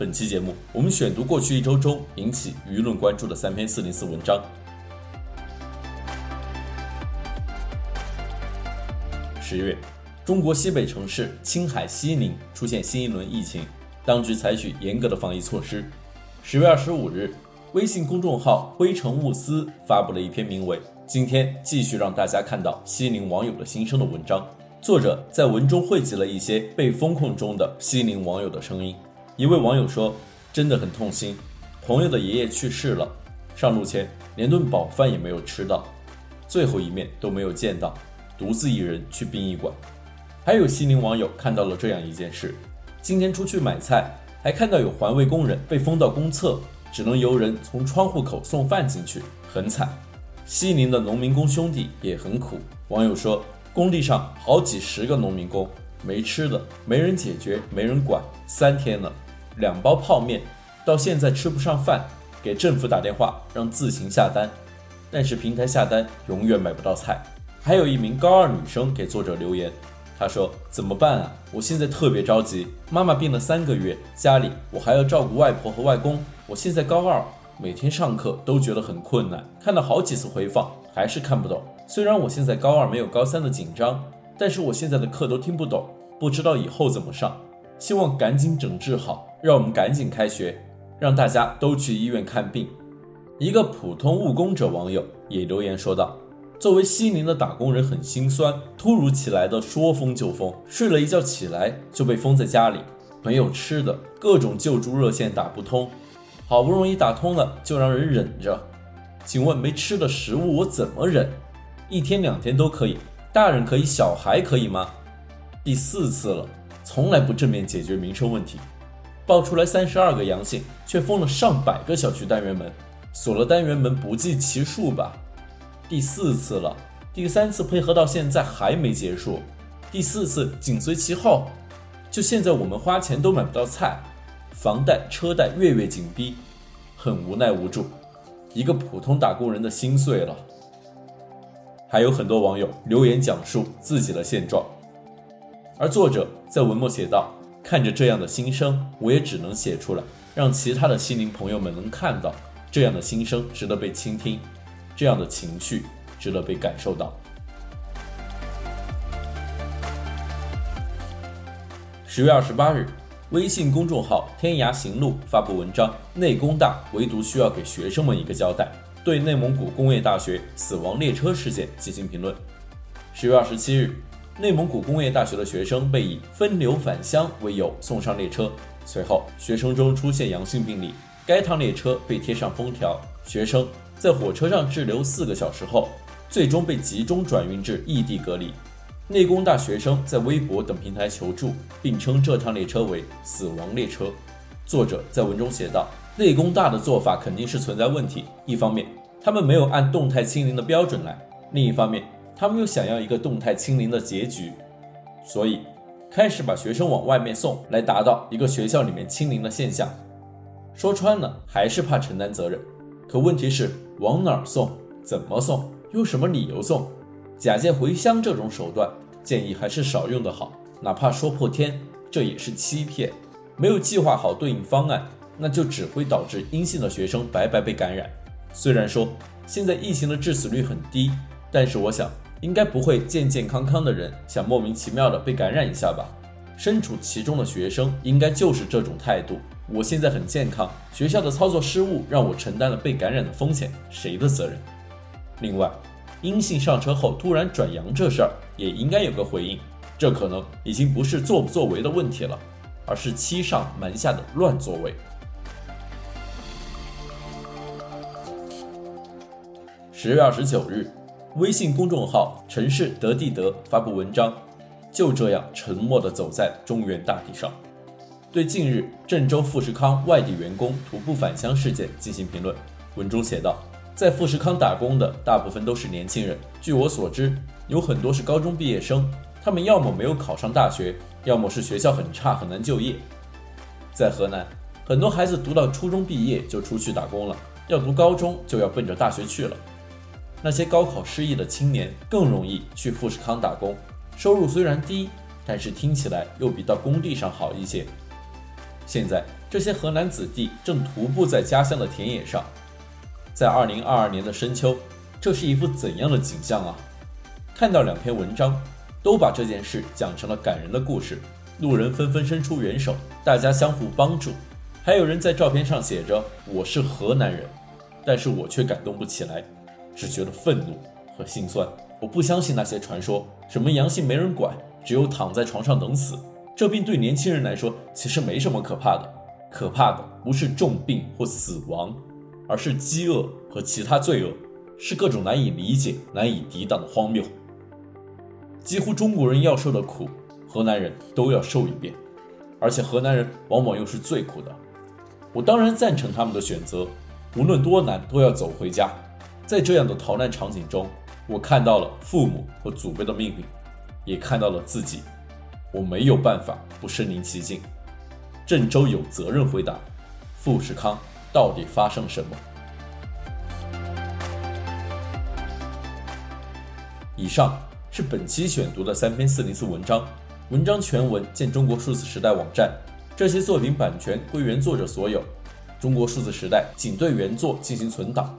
本期节目，我们选读过去一周中引起舆论关注的三篇四零四文章。十月，中国西北城市青海西宁出现新一轮疫情，当局采取严格的防疫措施。十月二十五日，微信公众号“灰尘勿思”发布了一篇名为《今天继续让大家看到西宁网友的心声》的文章。作者在文中汇集了一些被封控中的西宁网友的声音。一位网友说：“真的很痛心，朋友的爷爷去世了，上路前连顿饱饭也没有吃到，最后一面都没有见到，独自一人去殡仪馆。”还有西宁网友看到了这样一件事：今天出去买菜，还看到有环卫工人被封到公厕，只能由人从窗户口送饭进去，很惨。西宁的农民工兄弟也很苦。网友说，工地上好几十个农民工，没吃的，没人解决，没人管，三天了。两包泡面，到现在吃不上饭，给政府打电话让自行下单，但是平台下单永远买不到菜。还有一名高二女生给作者留言，她说：“怎么办啊？我现在特别着急，妈妈病了三个月，家里我还要照顾外婆和外公。我现在高二，每天上课都觉得很困难，看了好几次回放还是看不懂。虽然我现在高二没有高三的紧张，但是我现在的课都听不懂，不知道以后怎么上。希望赶紧整治好。”让我们赶紧开学，让大家都去医院看病。一个普通务工者网友也留言说道：“作为西宁的打工人，很心酸。突如其来的说封就封，睡了一觉起来就被封在家里，没有吃的，各种救助热线打不通，好不容易打通了就让人忍着。请问没吃的食物我怎么忍？一天两天都可以，大人可以，小孩可以吗？第四次了，从来不正面解决民生问题。”爆出来三十二个阳性，却封了上百个小区单元门，锁了单元门不计其数吧？第四次了，第三次配合到现在还没结束，第四次紧随其后，就现在我们花钱都买不到菜，房贷车贷月月紧逼，很无奈无助，一个普通打工人的心碎了。还有很多网友留言讲述自己的现状，而作者在文末写道。看着这样的心声，我也只能写出来，让其他的心灵朋友们能看到，这样的心声值得被倾听，这样的情绪值得被感受到。十月二十八日，微信公众号“天涯行路”发布文章：“内工大唯独需要给学生们一个交代”，对内蒙古工业大学死亡列车事件进行评论。十月二十七日。内蒙古工业大学的学生被以分流返乡为由送上列车，随后学生中出现阳性病例，该趟列车被贴上封条。学生在火车上滞留四个小时后，最终被集中转运至异地隔离。内工大学生在微博等平台求助，并称这趟列车为“死亡列车”。作者在文中写道：“内工大的做法肯定是存在问题，一方面他们没有按动态清零的标准来，另一方面。”他们又想要一个动态清零的结局，所以开始把学生往外面送，来达到一个学校里面清零的现象。说穿了，还是怕承担责任。可问题是，往哪儿送？怎么送？用什么理由送？假借回乡这种手段，建议还是少用的好。哪怕说破天，这也是欺骗。没有计划好对应方案，那就只会导致阴性的学生白白被感染。虽然说现在疫情的致死率很低，但是我想。应该不会健健康康的人想莫名其妙的被感染一下吧？身处其中的学生应该就是这种态度。我现在很健康，学校的操作失误让我承担了被感染的风险，谁的责任？另外，阴性上车后突然转阳这事儿也应该有个回应。这可能已经不是作不作为的问题了，而是欺上瞒下的乱作为。十月二十九日。微信公众号“城市德地德”发布文章，就这样沉默地走在中原大地上。对近日郑州富士康外地员工徒步返乡事件进行评论。文中写道，在富士康打工的大部分都是年轻人，据我所知，有很多是高中毕业生，他们要么没有考上大学，要么是学校很差，很难就业。在河南，很多孩子读到初中毕业就出去打工了，要读高中就要奔着大学去了。那些高考失意的青年更容易去富士康打工，收入虽然低，但是听起来又比到工地上好一些。现在这些河南子弟正徒步在家乡的田野上。在二零二二年的深秋，这是一幅怎样的景象啊？看到两篇文章，都把这件事讲成了感人的故事，路人纷纷伸出援手，大家相互帮助，还有人在照片上写着“我是河南人”，但是我却感动不起来，只觉得愤怒和心酸。我不相信那些传说，什么阳性没人管，只有躺在床上等死。这病对年轻人来说其实没什么可怕的，可怕的不是重病或死亡。而是饥饿和其他罪恶，是各种难以理解、难以抵挡的荒谬。几乎中国人要受的苦，河南人都要受一遍，而且河南人往往又是最苦的。我当然赞成他们的选择，无论多难都要走回家。在这样的逃难场景中，我看到了父母和祖辈的命运，也看到了自己。我没有办法不身临其境。郑州有责任回答，富士康。到底发生什么？以上是本期选读的三篇四零四文章，文章全文见中国数字时代网站。这些作品版权归原作者所有。中国数字时代仅对原作进行存档，